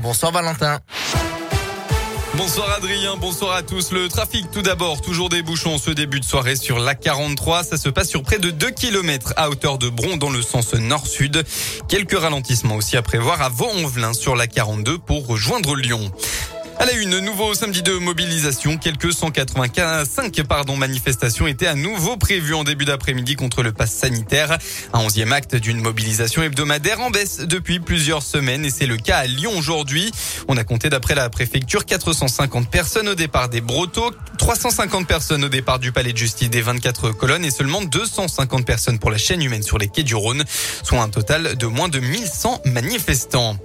Bonsoir Valentin. Bonsoir Adrien, bonsoir à tous. Le trafic tout d'abord, toujours des ce début de soirée sur la 43. Ça se passe sur près de 2 km à hauteur de Bron dans le sens nord-sud. Quelques ralentissements aussi à prévoir à Vaux-en-Velin sur la 42 pour rejoindre Lyon. À la une, nouveau samedi de mobilisation, quelques 185 pardon, manifestations étaient à nouveau prévues en début d'après-midi contre le pass sanitaire. Un onzième acte d'une mobilisation hebdomadaire en baisse depuis plusieurs semaines et c'est le cas à Lyon aujourd'hui. On a compté d'après la préfecture 450 personnes au départ des Brotteaux, 350 personnes au départ du palais de justice des 24 colonnes et seulement 250 personnes pour la chaîne humaine sur les quais du Rhône, soit un total de moins de 1100 manifestants.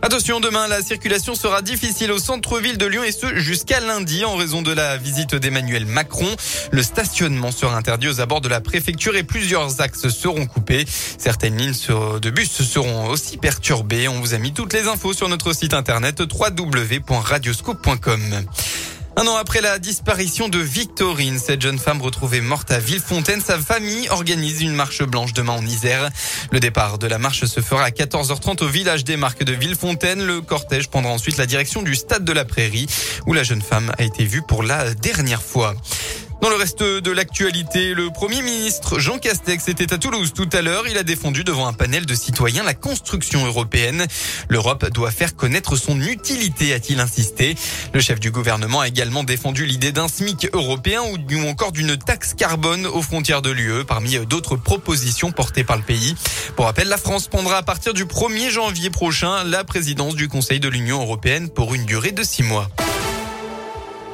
Attention, demain, la circulation sera difficile au centre-ville de Lyon et ce jusqu'à lundi en raison de la visite d'Emmanuel Macron. Le stationnement sera interdit aux abords de la préfecture et plusieurs axes seront coupés. Certaines lignes de bus seront aussi perturbées. On vous a mis toutes les infos sur notre site internet www.radioscope.com. Un an après la disparition de Victorine, cette jeune femme retrouvée morte à Villefontaine, sa famille organise une marche blanche demain en Isère. Le départ de la marche se fera à 14h30 au village des Marques de Villefontaine. Le cortège prendra ensuite la direction du stade de la Prairie où la jeune femme a été vue pour la dernière fois. Dans le reste de l'actualité, le Premier ministre Jean Castex était à Toulouse tout à l'heure. Il a défendu devant un panel de citoyens la construction européenne. L'Europe doit faire connaître son utilité, a-t-il insisté. Le chef du gouvernement a également défendu l'idée d'un SMIC européen ou encore d'une taxe carbone aux frontières de l'UE, parmi d'autres propositions portées par le pays. Pour rappel, la France prendra à partir du 1er janvier prochain la présidence du Conseil de l'Union européenne pour une durée de six mois.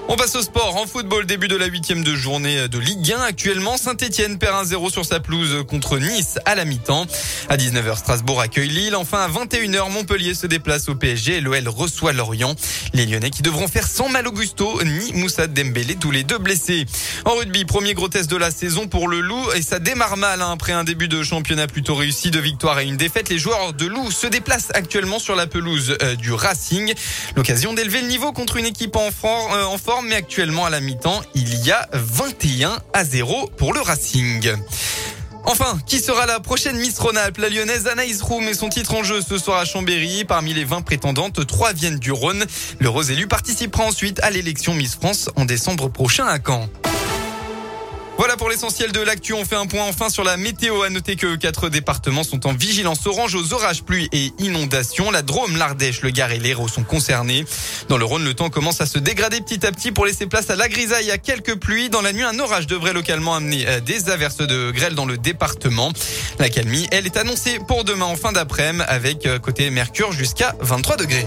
On passe au sport. En football, début de la huitième de journée de Ligue 1. Actuellement, Saint-Etienne perd 1-0 sur sa pelouse contre Nice à la mi-temps. À 19h, Strasbourg accueille Lille. Enfin, à 21h, Montpellier se déplace au PSG et l'OL reçoit Lorient. Les Lyonnais qui devront faire sans Mal Augusto ni Moussa Dembélé, tous les deux blessés. En rugby, premier gros test de la saison pour le Loup et ça démarre mal hein, après un début de championnat plutôt réussi, de victoire et une défaite. Les joueurs de Loup se déplacent actuellement sur la pelouse euh, du Racing. L'occasion d'élever le niveau contre une équipe en, euh, en forme mais actuellement à la mi-temps, il y a 21 à 0 pour le Racing. Enfin, qui sera la prochaine Miss Rhône-Alpes? La lyonnaise Anaïs Roux met son titre en jeu ce soir à Chambéry. Parmi les 20 prétendantes, 3 viennent du Rhône. Le Rose élu participera ensuite à l'élection Miss France en décembre prochain à Caen. Voilà pour l'essentiel de l'actu. On fait un point enfin sur la météo. À noter que quatre départements sont en vigilance orange aux orages, pluies et inondations. La Drôme, l'Ardèche, le Gard et l'Hérault sont concernés. Dans le Rhône, le temps commence à se dégrader petit à petit pour laisser place à la grisaille. à quelques pluies. Dans la nuit, un orage devrait localement amener euh, des averses de grêle dans le département. La calmie, elle, est annoncée pour demain en fin d'après-midi avec euh, côté Mercure jusqu'à 23 degrés.